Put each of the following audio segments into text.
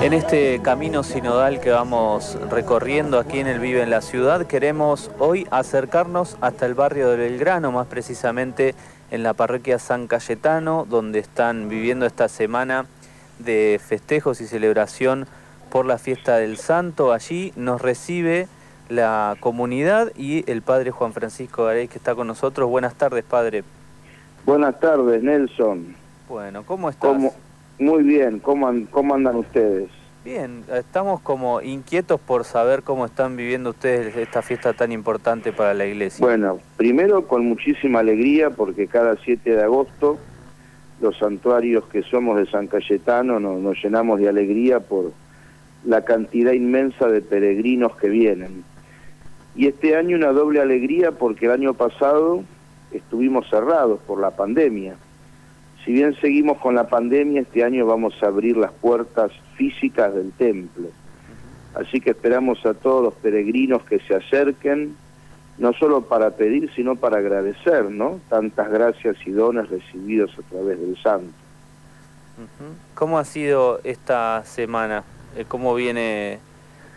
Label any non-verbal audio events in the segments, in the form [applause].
En este camino sinodal que vamos recorriendo aquí en el Vive en la Ciudad, queremos hoy acercarnos hasta el barrio de Belgrano, más precisamente en la parroquia San Cayetano, donde están viviendo esta semana de festejos y celebración por la fiesta del Santo. Allí nos recibe la comunidad y el padre Juan Francisco Garay que está con nosotros. Buenas tardes, padre. Buenas tardes, Nelson. Bueno, ¿cómo estás? Muy bien, ¿Cómo, ¿cómo andan ustedes? Bien, estamos como inquietos por saber cómo están viviendo ustedes esta fiesta tan importante para la iglesia. Bueno, primero con muchísima alegría porque cada 7 de agosto los santuarios que somos de San Cayetano nos, llenamos de alegría por la cantidad inmensa de peregrinos que vienen. Y este año una doble alegría porque el año pasado estuvimos cerrados por la pandemia si bien seguimos con la pandemia, este año vamos a abrir las puertas físicas del templo. Así que esperamos a todos los peregrinos que se acerquen, no solo para pedir, sino para agradecer, ¿no? Tantas gracias y dones recibidos a través del santo. ¿Cómo ha sido esta semana? Eh, ¿Cómo viene?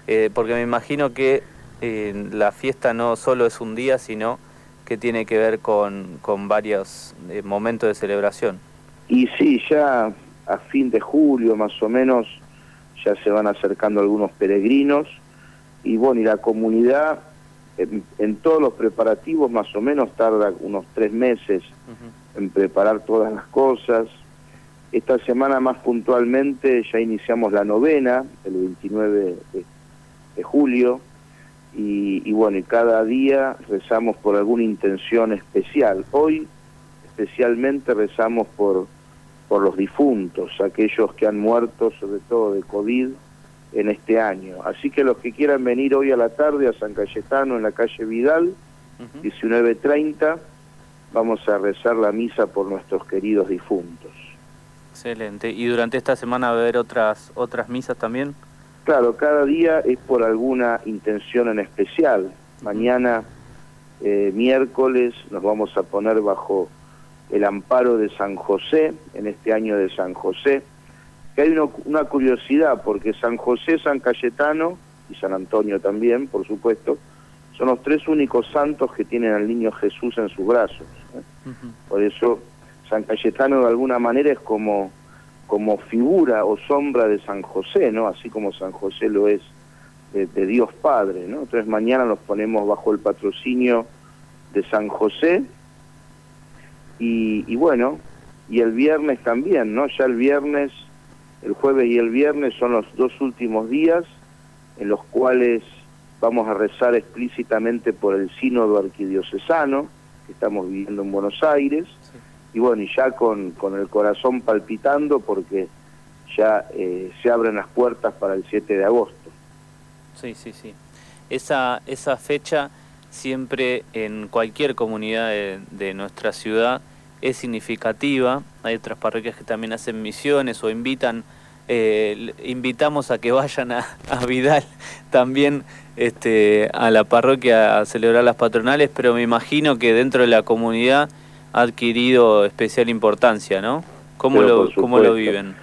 Eh, porque me imagino que eh, la fiesta no solo es un día, sino que tiene que ver con, con varios momentos de celebración. Y sí, ya a fin de julio más o menos ya se van acercando algunos peregrinos y bueno, y la comunidad en, todos los preparativos más o menos tarda unos tres meses en preparar todas las cosas. Esta semana más puntualmente ya iniciamos la novena, el 29 de, julio, y, y, bueno, y cada día rezamos por alguna intención especial. Hoy especialmente rezamos por por los difuntos, aquellos que han muerto sobre todo de COVID en este año. Así que los que quieran venir hoy a la tarde a San Cayetano en la calle Vidal, 19.30, vamos a rezar la misa por nuestros queridos difuntos. Excelente. ¿Y durante esta semana va a haber otras, otras misas también? Claro, cada día es por alguna intención en especial. Mañana, eh, miércoles, nos vamos a poner bajo el amparo de San José, en este año de San José, que hay una curiosidad, porque San José, San Cayetano y San Antonio también, por supuesto, son los tres únicos santos que tienen al niño Jesús en sus brazos. ¿eh? Por eso San Cayetano de alguna manera es como, como figura o sombra de San José, ¿no? Así como San José lo es de, de Dios Padre, ¿no? Entonces mañana nos ponemos bajo el patrocinio de San José y, bueno, y el viernes también, ¿no? Ya el viernes, el jueves y el viernes son los dos últimos días en los cuales vamos a rezar explícitamente por el sínodo arquidiocesano que estamos viviendo en Buenos Aires y bueno, y ya con, con el corazón palpitando porque ya eh, se abren las puertas para el 7 de agosto. Sí, sí, sí. Esa, esa fecha siempre en cualquier comunidad de nuestra ciudad es significativa. Hay otras parroquias que también hacen misiones o invitan, eh, invitamos a que vayan a, Vidal también este, a la parroquia a celebrar las patronales, pero me imagino que dentro de la comunidad ha adquirido especial importancia, ¿no? ¿Cómo, lo, ¿cómo lo viven?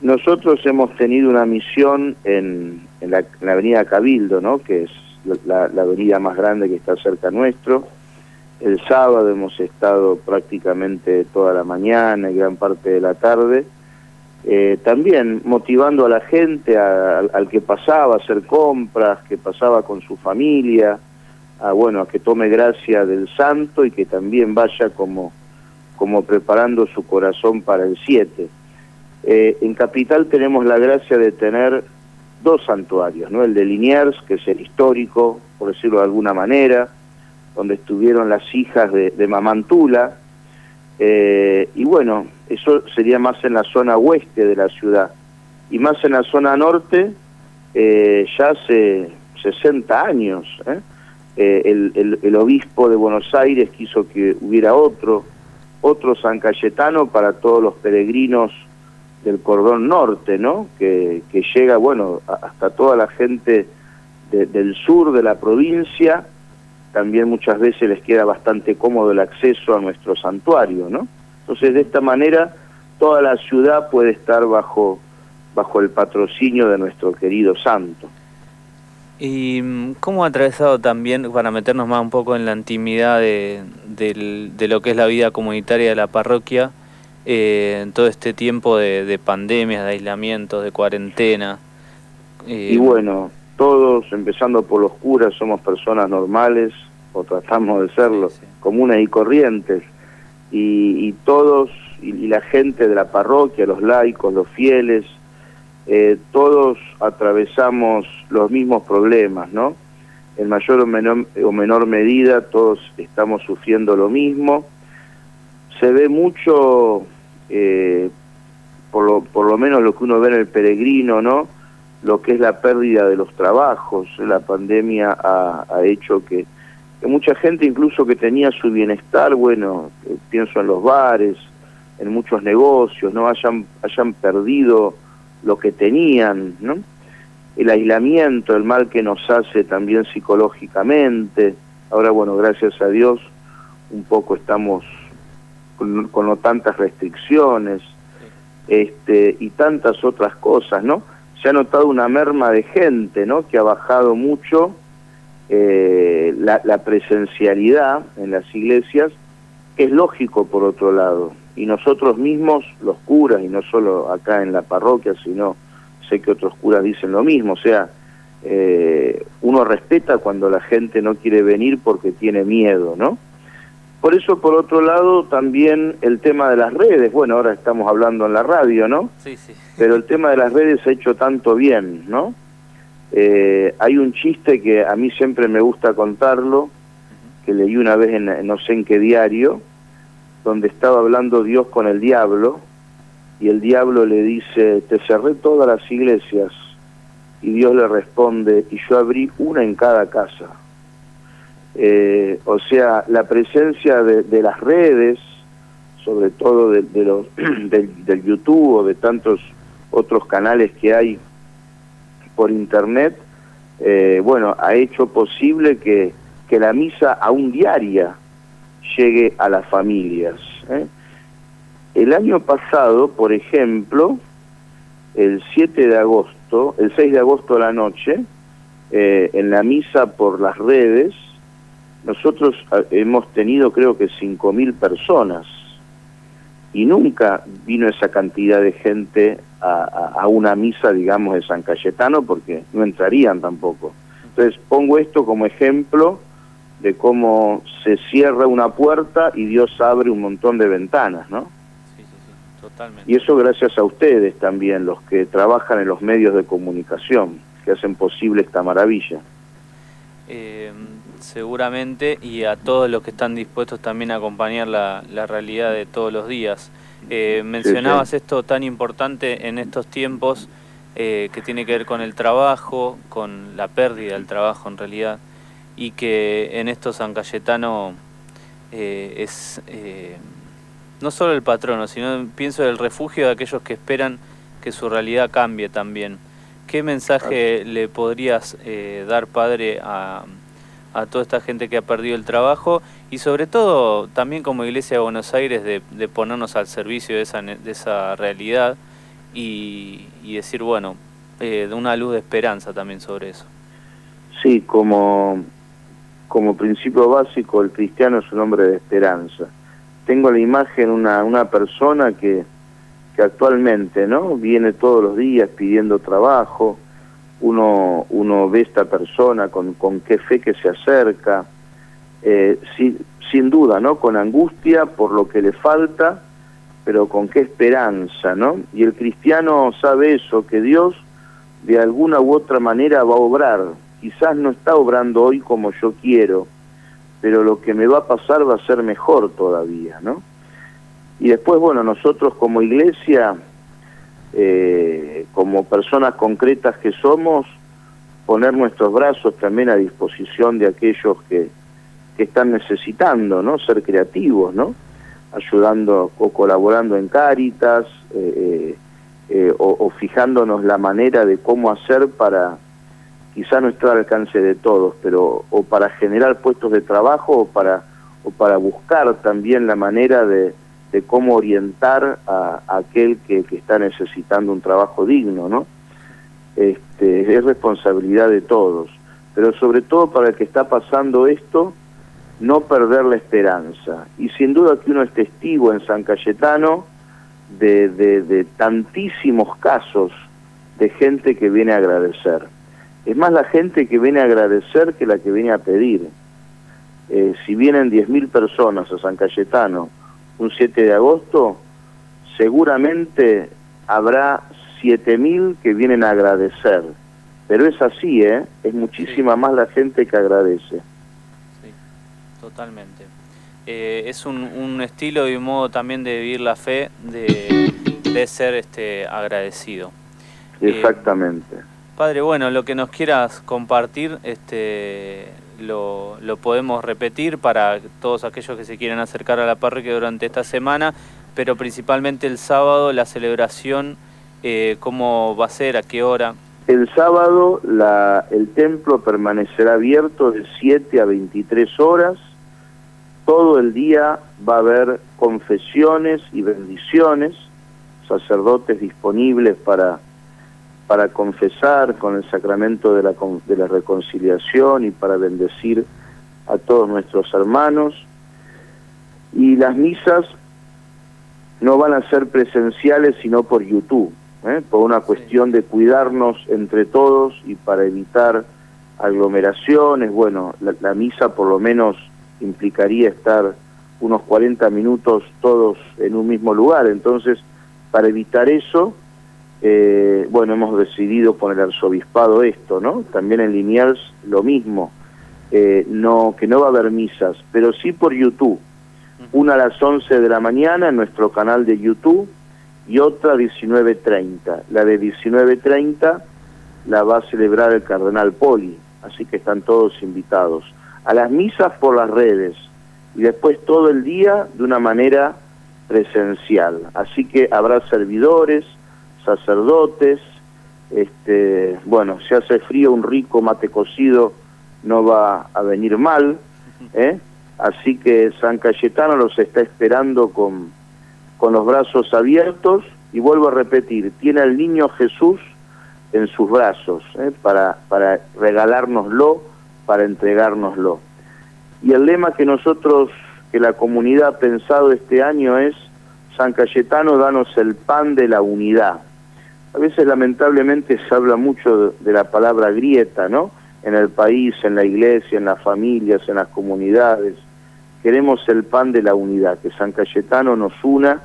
Nosotros hemos tenido una misión en, la, avenida Cabildo, ¿no? que es la, la avenida más grande que está cerca nuestro, el sábado hemos estado prácticamente toda la mañana y gran parte de la tarde, eh, también motivando a la gente, al que pasaba a hacer compras, que pasaba con su familia, a, bueno, a que tome gracia del santo y que también vaya como, como preparando su corazón para el 7. Eh, en Capital tenemos la gracia de tener dos santuarios, ¿no? el de Liniers, que es el histórico, por decirlo de alguna manera, donde estuvieron las hijas de, Mamantula, eh, y bueno, eso sería más en la zona oeste de la ciudad, y más en la zona norte, eh, ya hace 60 años, ¿eh? el, obispo de Buenos Aires quiso que hubiera otro, otro San Cayetano para todos los peregrinos del cordón norte, ¿no? Que llega, bueno, hasta toda la gente del sur de la provincia, también muchas veces les queda bastante cómodo el acceso a nuestro santuario, ¿no? Entonces, de esta manera, toda la ciudad puede estar bajo, bajo el patrocinio de nuestro querido santo. ¿Y mm, cómo ha atravesado también, para meternos más un poco en la intimidad de, de, lo que es la vida comunitaria de la parroquia, eh, en todo este tiempo de, de pandemias, de aislamientos, de cuarentena? Eh, y bueno, todos, empezando por los curas, somos personas normales, o tratamos de serlo, comunes y corrientes, y, todos, y, la gente de la parroquia, los laicos, los fieles, eh, todos atravesamos los mismos problemas, ¿no? En mayor o menor, o menor medida todos estamos sufriendo lo mismo. Se ve mucho, eh, por, lo, por lo menos lo que uno ve en el peregrino, ¿no? Lo que es la pérdida de los trabajos. La pandemia ha, hecho que, mucha gente, incluso que tenía su bienestar, bueno, eh, pienso en los bares, en muchos negocios, no hayan, hayan perdido lo que tenían, ¿no? El aislamiento, el mal que nos hace también psicológicamente. Ahora, bueno, gracias a Dios, un poco estamos con, con no tantas restricciones este, y tantas otras cosas, ¿no? Se ha notado una merma de gente, ¿no? Que ha bajado mucho eh, la, presencialidad en las iglesias, que es lógico por otro lado. Y nosotros mismos, los curas, y no solo acá en la parroquia, sino sé que otros curas dicen lo mismo, o sea, eh, uno respeta cuando la gente no quiere venir porque tiene miedo, ¿no? Por eso, por otro lado, también el tema de las redes, bueno, ahora estamos hablando en la radio, ¿no? Sí, sí. Pero el tema de las redes ha hecho tanto bien, ¿no? Eh, hay un chiste que a mí siempre me gusta contarlo, que leí una vez en no sé en qué diario, donde estaba hablando Dios con el diablo, y el diablo le dice, te cerré todas las iglesias, y Dios le responde, y yo abrí una en cada casa. Eh, o sea, la presencia de, las redes, sobre todo de, los, [clears throat] del, YouTube o de tantos otros canales que hay por Internet, eh, bueno, ha hecho posible que, que la misa aún diaria llegue a las familias. ¿eh? El año pasado, por ejemplo, el 7 de agosto, el 6 de agosto a la noche, en la misa por las redes, nosotros ah, hemos tenido creo que 5.000 personas y nunca vino esa cantidad de gente a, una misa, digamos, de San Cayetano porque no entrarían tampoco. Entonces pongo esto como ejemplo de cómo se cierra una puerta y Dios abre un montón de ventanas, ¿no? Sí, sí, sí, totalmente. Y eso gracias a ustedes también, los que trabajan en los medios de comunicación, que hacen posible esta maravilla. Eh, seguramente, y a todos los que están dispuestos también a acompañar la, realidad de todos los días. Eh, mencionabas esto tan importante en estos tiempos eh, que tiene que ver con el trabajo, con la pérdida del trabajo en realidad, y que en esto San Cayetano eh, es no solo el patrono, sino pienso el refugio de aquellos que esperan que su realidad cambie también. ¿Qué mensaje le podrías dar, padre, a, a toda esta gente que ha perdido el trabajo y sobre todo también como Iglesia de Buenos Aires de, ponernos al servicio de esa, de esa realidad y, decir, bueno, eh, de una luz de esperanza también sobre eso. Sí, como, como principio básico el cristiano es un hombre de esperanza. Tengo la imagen una, una persona que, que actualmente no viene todos los días pidiendo trabajo, uno, uno ve esta persona con, con qué fe que se acerca, eh, sin, sin duda, ¿no? Con angustia por lo que le falta, pero con qué esperanza, ¿no? Y el cristiano sabe eso, que Dios de alguna u otra manera va a obrar. Quizás no está obrando hoy como yo quiero, pero lo que me va a pasar va a ser mejor todavía, ¿no? Y después, bueno, nosotros como iglesia eh, como personas concretas que somos, poner nuestros brazos también a disposición de aquellos que, que están necesitando, ¿no? Ser creativos, ¿no? Ayudando o colaborando en Cáritas, eh, eh, eh, o, fijándonos la manera de cómo hacer para, quizá no estar al alcance de todos, pero o para generar puestos de trabajo o para, o para buscar también la manera de, de cómo orientar a, aquel que, está necesitando un trabajo digno, ¿no? Este, es responsabilidad de todos, pero sobre todo para el que está pasando esto, no perder la esperanza. Y sin duda que uno es testigo en San Cayetano de, de, tantísimos casos de gente que viene a agradecer. Es más la gente que viene a agradecer que la que viene a pedir. Eh, si vienen 10.000 personas a San Cayetano un 7 de agosto, seguramente habrá 7.000 que vienen a agradecer. Pero es así, ¿eh? Es muchísima más la gente que agradece totalmente. Eh, es un, estilo y un modo también de vivir la fe, de, ser este agradecido. Exactamente. Eh, padre, bueno, lo que nos quieras compartir, este, lo, lo, podemos repetir para todos aquellos que se quieren acercar a la parroquia durante esta semana, pero principalmente el sábado, la celebración, eh, ¿cómo va a ser? ¿A qué hora? El sábado la, el templo permanecerá abierto de 7 a 23 horas todo el día va a haber confesiones y bendiciones, sacerdotes disponibles para, para confesar con el sacramento de la, de la reconciliación y para bendecir a todos nuestros hermanos. Y las misas no van a ser presenciales sino por YouTube, ¿eh? por una cuestión de cuidarnos entre todos y para evitar aglomeraciones. Bueno, la misa por lo menos implicaría estar unos 40 minutos todos en un mismo lugar. Entonces, para evitar eso, eh, bueno, hemos decidido poner el arzobispado esto, ¿no? También en Liniers lo mismo, eh, no que no va a haber misas, pero sí por YouTube. Una a las 11 de la mañana en nuestro canal de YouTube y otra a 19.30. La de 19.30 la va a celebrar el cardenal Poli, así que están todos invitados a las misas por las redes y después todo el día de una manera presencial. Así que habrá servidores, sacerdotes, este, bueno, si hace frío un rico mate cocido no va a venir mal, ¿eh? así que San Cayetano los está esperando con, con los brazos abiertos y vuelvo a repetir, tiene al niño Jesús en sus brazos ¿eh? para, para regalárnoslo para entregárnoslo. Y el lema que nosotros, que la comunidad ha pensado este año es, San Cayetano, danos el pan de la unidad. A veces lamentablemente se habla mucho de, la palabra grieta, ¿no? En el país, en la iglesia, en las familias, en las comunidades. Queremos el pan de la unidad, que San Cayetano nos una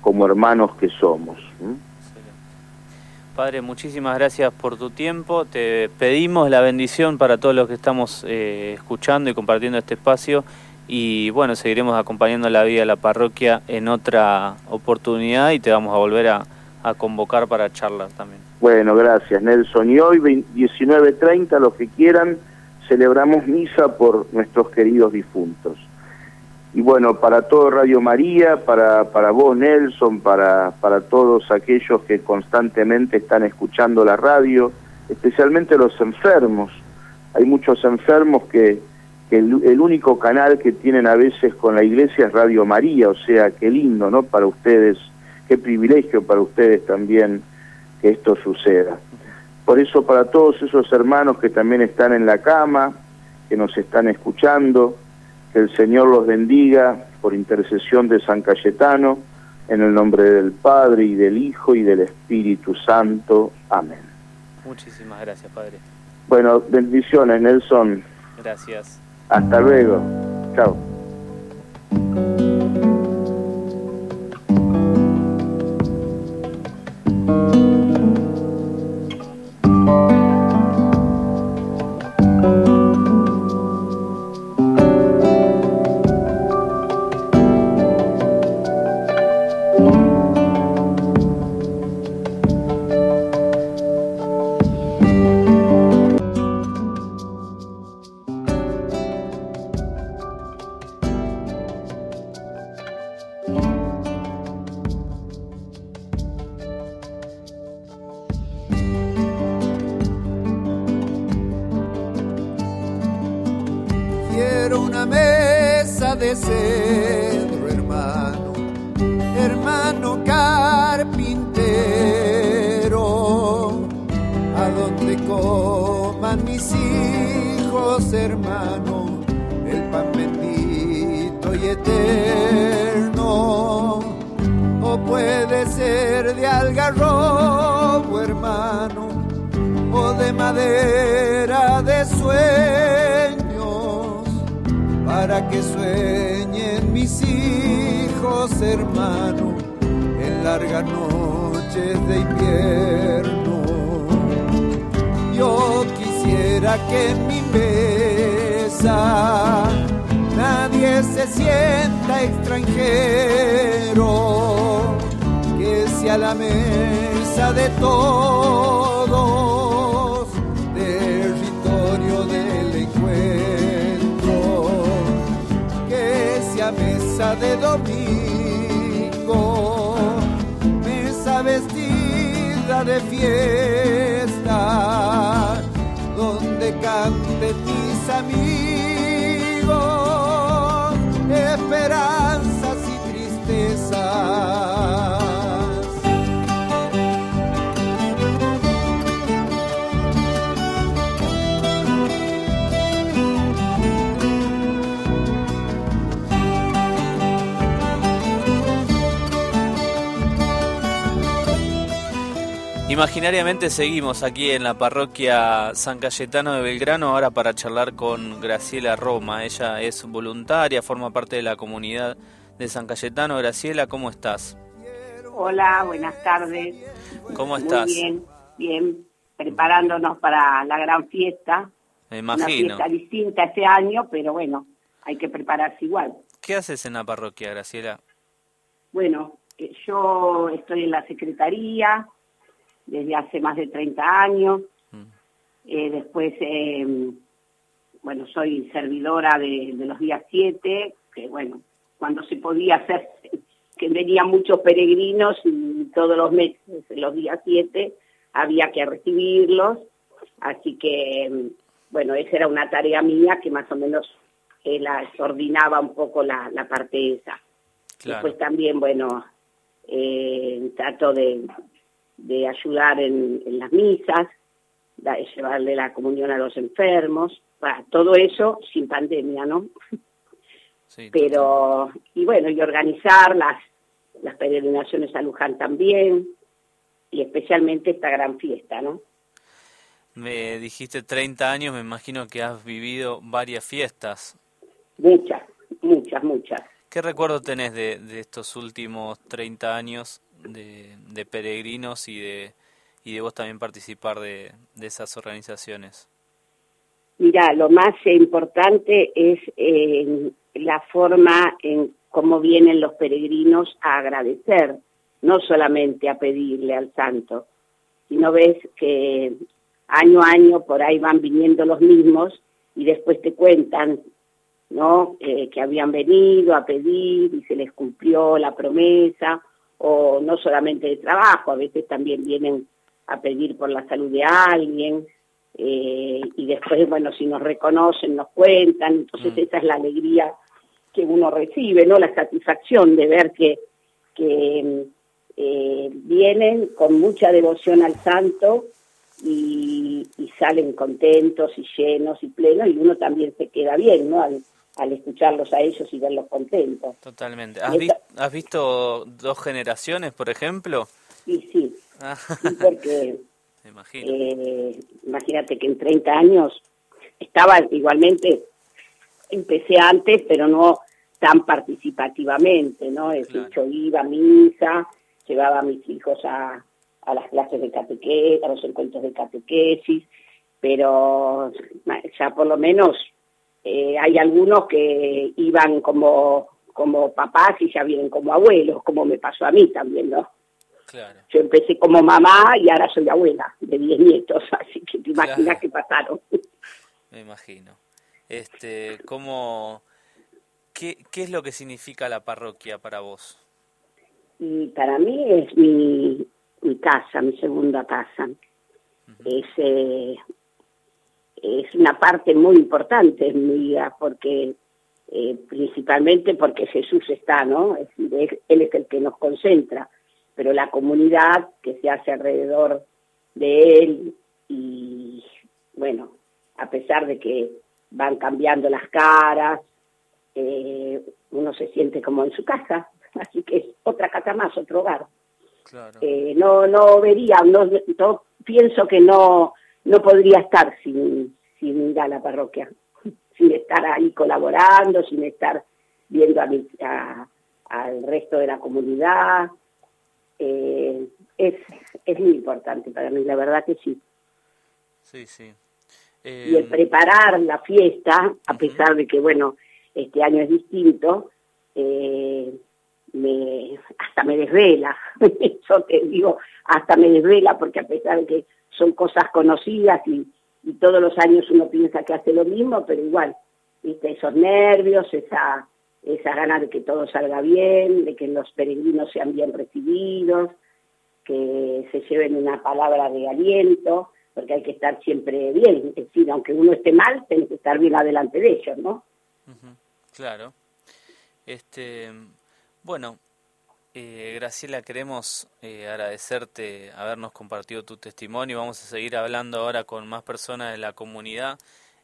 como hermanos que somos. Padre, muchísimas gracias por tu tiempo. Te pedimos la bendición para todos los que estamos eh, escuchando y compartiendo este espacio. Y bueno, seguiremos acompañando la vida de la parroquia en otra oportunidad y te vamos a volver a, a convocar para charlas también. Bueno, gracias Nelson. Y hoy 19.30, los que quieran, celebramos misa por nuestros queridos difuntos. Y bueno, para todo Radio María, para, para vos Nelson, para, para todos aquellos que constantemente están escuchando la radio, especialmente los enfermos. Hay muchos enfermos que, el, único canal que tienen a veces con la iglesia es Radio María, o sea, qué lindo, ¿no? Para ustedes, qué privilegio para ustedes también que esto suceda. Por eso para todos esos hermanos que también están en la cama, que nos están escuchando, que el Señor los bendiga por intercesión de San Cayetano, en el nombre del Padre y del Hijo y del Espíritu Santo. Amén. Muchísimas gracias, Padre. Bueno, bendiciones, Nelson. Gracias. Hasta luego. Chao. De cedro, hermano, hermano carpintero, a donde coman mis hijos, hermano, el pan bendito y eterno, o puede ser de algarrobo, hermano, o de madera de sueño para que sueñen mis hijos, hermano, en largas noches de invierno. Yo quisiera que en mi mesa nadie se sienta extranjero, que sea la mesa de todos de domingo, mesa vestida de fiesta, donde canten mis amigos, esperanzas Imaginariamente seguimos aquí en la parroquia San Cayetano de Belgrano ahora para charlar con Graciela Roma. Ella es voluntaria, forma parte de la comunidad de San Cayetano. Graciela, ¿cómo estás? Hola, buenas tardes. ¿Cómo estás? Muy bien, bien, preparándonos para la gran fiesta. Me imagino. Una fiesta distinta este año, pero bueno, hay que prepararse igual. ¿Qué haces en la parroquia, Graciela? Bueno, eh, yo estoy en la secretaría, desde hace más de 30 años. Mm. Eh, después, eh, bueno, soy servidora de, los días 7, que bueno, cuando se podía hacer, [laughs] que venían muchos peregrinos y todos los meses, los días 7, había que recibirlos. Así que, bueno, esa era una tarea mía que más o menos eh, la coordinaba un poco la, parte esa. Después también, bueno, trato de, de ayudar en, las misas, de llevarle la comunión a los enfermos, para todo eso sin pandemia, ¿no? [laughs] Pero, y bueno, y organizar las, las peregrinaciones a Luján también, y especialmente esta gran fiesta, ¿no? Me dijiste 30 años, me imagino que has vivido varias fiestas. Muchas, muchas, muchas. ¿Qué recuerdo tenés de, de estos últimos 30 años de, peregrinos y de, y de vos también participar de, esas organizaciones? Mira, lo más importante es eh, la forma en cómo vienen los peregrinos a agradecer, no solamente a pedirle al santo, sino ves que año a año por ahí van viniendo los mismos y después te cuentan ¿no? Eh, que habían venido a pedir y se les cumplió la promesa o no solamente de trabajo, a veces también vienen a pedir por la salud de alguien, eh, y después, bueno, si nos reconocen, nos cuentan, entonces mm. esa es la alegría que uno recibe, ¿no? La satisfacción de ver que, que eh, vienen con mucha devoción al santo y, y, salen contentos y llenos y plenos, y uno también se queda bien, ¿no? al escucharlos a ellos y verlos contentos. Totalmente. ¿Has, visto dos generaciones, por ejemplo? Sí, sí. Ah. porque [laughs] eh, imagínate que en 30 años estaba igualmente, empecé antes, pero no tan participativamente, ¿no? Es decir, yo iba a misa, llevaba a mis hijos a, a las clases de catequesis, a los encuentros de catequesis, pero ya por lo menos eh, hay algunos que iban como, como papás y ya vienen como abuelos, como me pasó a mí también, ¿no? Claro. Yo empecé como mamá y ahora soy abuela de 10 nietos, [laughs] así que te imaginas qué pasaron. Me imagino. Este, ¿cómo, qué, ¿Qué es lo que significa la parroquia para vos? Y para mí es mi, mi casa, mi segunda casa. Es eh, es una parte muy importante en mi vida porque eh, principalmente porque Jesús está, ¿no? Es decir, él es el que nos concentra, pero la comunidad que se hace alrededor de él y, bueno, a pesar de que van cambiando las caras, eh, uno se siente como en su casa, [laughs] así que es otra casa más, otro hogar. Eh, no, no vería, no, pienso que no, no podría estar sin, sin ir a la parroquia, [laughs] sin estar ahí colaborando, sin estar viendo a, al resto de la comunidad. Eh, es, es muy importante para mí, la verdad que sí. Sí, sí. Y el preparar la fiesta, a pesar de que, bueno, este año es distinto, eh, me, hasta me desvela, [laughs] yo te digo, hasta me desvela porque a pesar de que son cosas conocidas y, todos los años uno piensa que hace lo mismo, pero igual, ¿viste? esos nervios, esa, esa gana de que todo salga bien, de que los peregrinos sean bien recibidos, que se lleven una palabra de aliento, porque hay que estar siempre bien, es decir, aunque uno esté mal, tiene que estar bien adelante de ellos, ¿no? Claro. Este, bueno, eh, Graciela, queremos eh, agradecerte habernos compartido tu testimonio. Vamos a seguir hablando ahora con más personas de la comunidad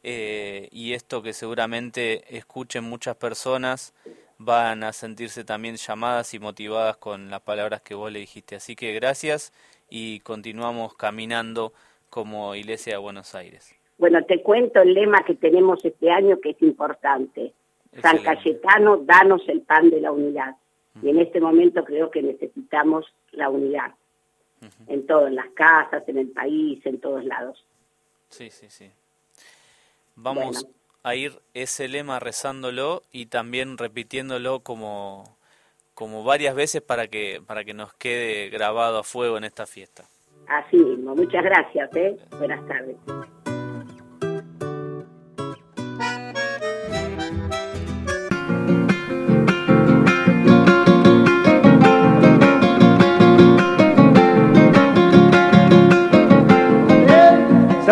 eh, y esto que seguramente escuchen muchas personas van a sentirse también llamadas y motivadas con las palabras que vos le dijiste. Así que gracias y continuamos caminando como Iglesia de Buenos Aires. Bueno, te cuento el lema que tenemos este año que es importante. San Cayetano, danos el pan de la unidad. Y en este momento creo que necesitamos la unidad. En todo, en las casas, en el país, en todos lados. Sí, sí, sí. Vamos a ir ese lema rezándolo y también repitiéndolo como, como varias veces para que, para que nos quede grabado a fuego en esta fiesta. Así mismo. Muchas gracias. ¿eh? Buenas tardes.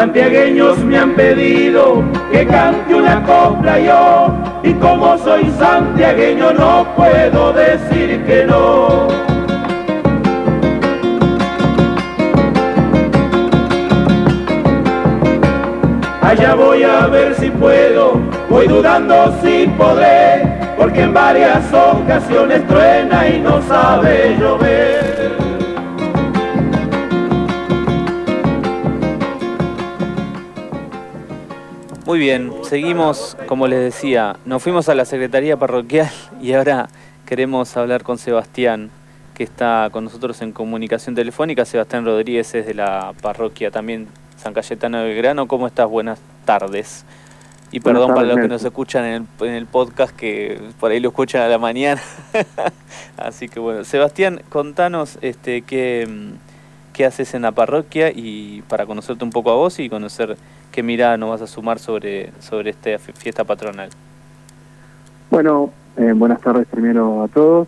Santiagueños me han pedido que cante una copla yo, y como soy santiagueño no puedo decir que no. Allá voy a ver si puedo, voy dudando si podré, porque en varias ocasiones truena y no sabe llover. Muy bien, seguimos, como les decía, nos fuimos a la Secretaría Parroquial [laughs] y ahora queremos hablar con Sebastián, que está con nosotros en comunicación telefónica. Sebastián Rodríguez es de la parroquia también San Cayetano de Grano. ¿Cómo estás? Buenas tardes. Y perdón para los que nos escuchan en el, en el, podcast, que por ahí lo escuchan a la mañana. [laughs] Así que bueno, Sebastián, contanos este, qué, qué haces en la parroquia y para conocerte un poco a vos y conocer qué mirada nos vas a sumar sobre, sobre esta fiesta patronal. Bueno, eh, buenas tardes primero a todos.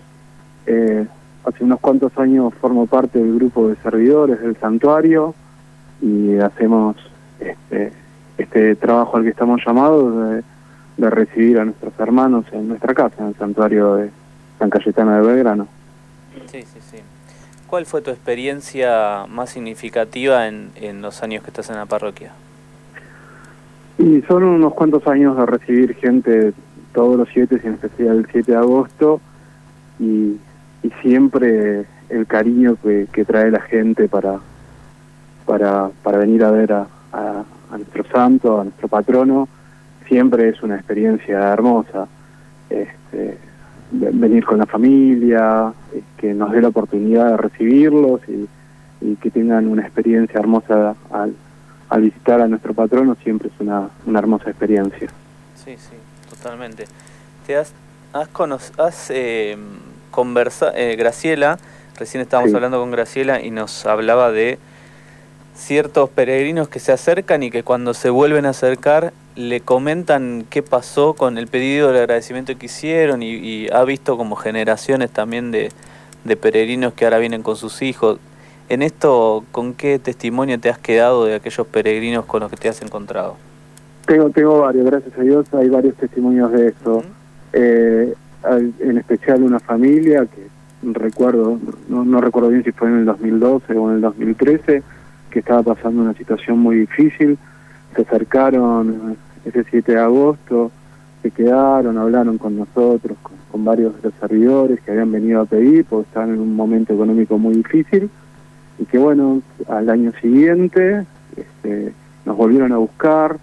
Eh, hace unos cuantos años formo parte del grupo de servidores del santuario y hacemos este, este trabajo al que estamos llamados de, de recibir a nuestros hermanos en nuestra casa, en el santuario de San Cayetano de Belgrano. Sí, sí, sí. ¿Cuál fue tu experiencia más significativa en, en los años que estás en la parroquia? Y son unos cuantos años de recibir gente todos los siete, y en especial el 7 de agosto, y, y siempre el cariño que, que, trae la gente para, para, para venir a ver a, a, a, nuestro santo, a nuestro patrono, siempre es una experiencia hermosa. Este, venir con la familia, que nos dé la oportunidad de recibirlos y, y que tengan una experiencia hermosa al al visitar a nuestro patrono siempre es una, una hermosa experiencia. Sí, sí, totalmente. Te has, has, has eh, conversado, eh, Graciela, recién estábamos sí. hablando con Graciela y nos hablaba de ciertos peregrinos que se acercan y que cuando se vuelven a acercar le comentan qué pasó con el pedido de agradecimiento que hicieron y, y ha visto como generaciones también de, de peregrinos que ahora vienen con sus hijos. En esto, ¿con qué testimonio te has quedado de aquellos peregrinos con los que te has encontrado? Tengo, tengo varios, gracias a Dios, hay varios testimonios de. Uh -huh. Eh, en especial una familia que recuerdo, no, no recuerdo bien si fue en el 2012 o en el 2013, que estaba pasando una situación muy difícil. Se acercaron ese 7 de agosto, se quedaron, hablaron con nosotros, con, varios de los servidores que habían venido a pedir porque estaban en un momento económico muy difícil y que bueno, al año siguiente este, nos volvieron a buscar,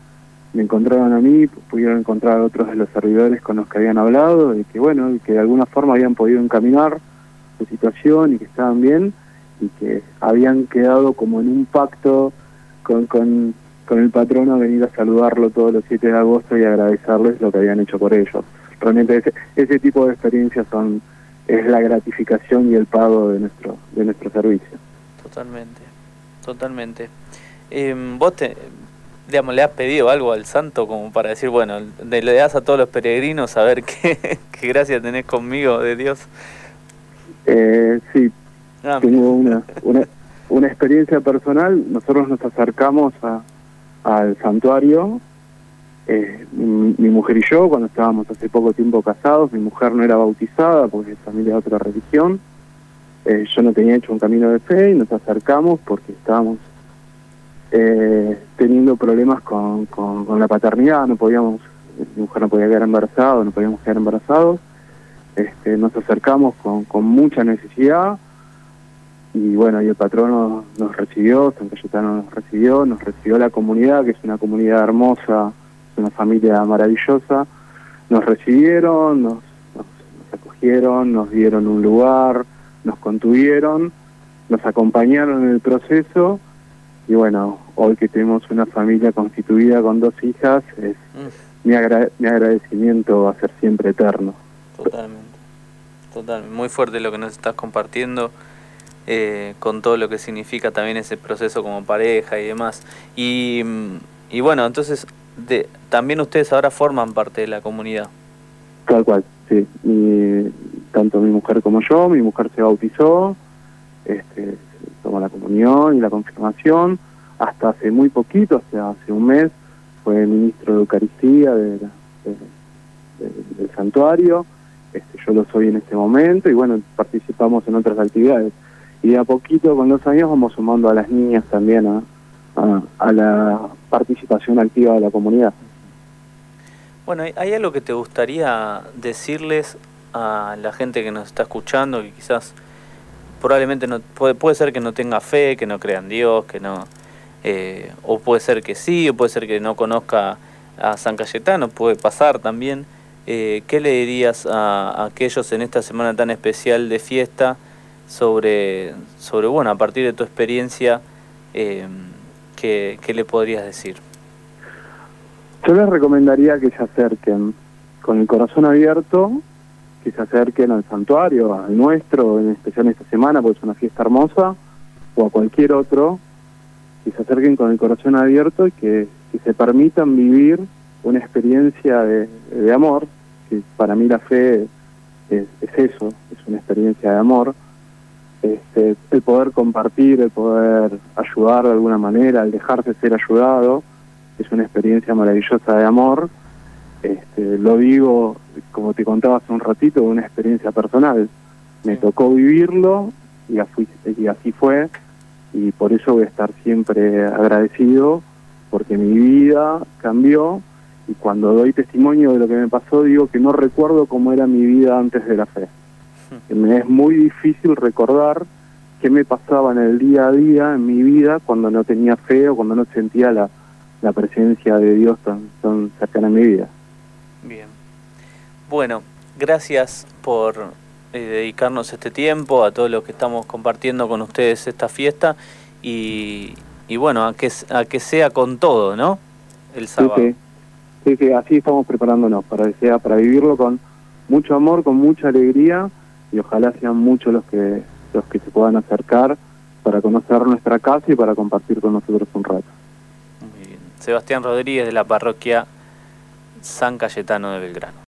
me encontraron a mí, pudieron encontrar a otros de los servidores con los que habían hablado y que bueno, y que de alguna forma habían podido encaminar su situación y que estaban bien y que habían quedado como en un pacto con, con, con el patrono a venir a saludarlo todos los 7 de agosto y agradecerles lo que habían hecho por ellos. Realmente ese, ese tipo de experiencias son es la gratificación y el pago de nuestro de nuestro servicio. Totalmente, totalmente. Eh, vos te, digamos, le has pedido algo al santo como para decir, bueno, le das a todos los peregrinos a ver [laughs] qué, qué gracia tenés conmigo de Dios. Eh, sí, ah, tengo una, una, una, experiencia personal. Nosotros nos acercamos a, al santuario, eh, mi, mujer y yo, cuando estábamos hace poco tiempo casados. Mi mujer no era bautizada porque es familia de otra religión. Eh, yo no tenía hecho un camino de fe y nos acercamos porque estábamos eh, teniendo problemas con, con, la paternidad. No podíamos, mi mujer no podía quedar embarazada, no podíamos quedar embarazados este, nos acercamos con, con mucha necesidad y bueno, y el patrono nos recibió, San Cayetano nos recibió, nos recibió la comunidad, que es una comunidad hermosa, una familia maravillosa, nos recibieron, nos, acogieron, nos dieron un lugar, nos contuvieron, nos acompañaron en el proceso y bueno, hoy que tenemos una familia constituida con dos hijas, es, mm. mi, mi agradecimiento va a ser siempre eterno. Totalmente muy fuerte lo que nos estás compartiendo. Eh, con todo lo que significa también ese proceso como pareja y demás. Y, y bueno, entonces de, también ustedes ahora forman parte de la comunidad. Tal cual, sí. Y, tanto mi mujer como yo, mi mujer se bautizó, este, tomó la comunión y la confirmación. Hasta hace muy poquito, hace un mes, fue ministro de Eucaristía del santuario este, yo lo soy en este momento y bueno, participamos en otras actividades. Y de a poquito, con los años, vamos sumando a las niñas también a, la participación activa de la comunidad. Bueno, ¿hay algo que te gustaría decirles a la gente que nos está escuchando, que quizás probablemente no puede, puede ser que no tenga fe, que no crea en Dios, que no eh, o puede ser que sí, o puede ser que no conozca a San Cayetano, puede pasar también. Eh, ¿qué le dirías a, aquellos en esta semana tan especial de fiesta sobre, sobre bueno, a partir de tu experiencia, eh, ¿qué, le podrías decir? Yo les recomendaría que se acerquen con el corazón abierto, que se acerquen al santuario, al nuestro, en especial esta semana, porque es una fiesta hermosa, o a cualquier otro, que se acerquen con el corazón abierto y que, se permitan vivir una experiencia de, amor, que para mí la fe es, eso, es una experiencia de amor. Este, el poder compartir, el poder ayudar de alguna manera, el dejarse ser ayudado, es una experiencia maravillosa de amor. Este, lo digo, como te contaba hace un ratito, una experiencia personal. Me tocó vivirlo y así, y así fue, y por eso voy a estar siempre agradecido, porque mi vida cambió y cuando doy testimonio de lo que me pasó digo que no recuerdo cómo era mi vida antes de la fe. [laughs] Me es muy difícil recordar qué me pasaba en el día a día en mi vida cuando no tenía fe o cuando no sentía la, la presencia de Dios tan, tan cercana en mi vida. Bien. Bueno, gracias por eh, dedicarnos este tiempo, a todos los que estamos compartiendo con ustedes esta fiesta y, y bueno, a que, a que sea con todo, ¿no? El sábado. Sí, que así estamos preparándonos para sea, para vivirlo con mucho amor, con mucha alegría y ojalá sean muchos los que los que se puedan acercar para conocer nuestra casa y para compartir con nosotros un rato. Muy bien. Sebastián Rodríguez de la parroquia San Cayetano de Belgrano.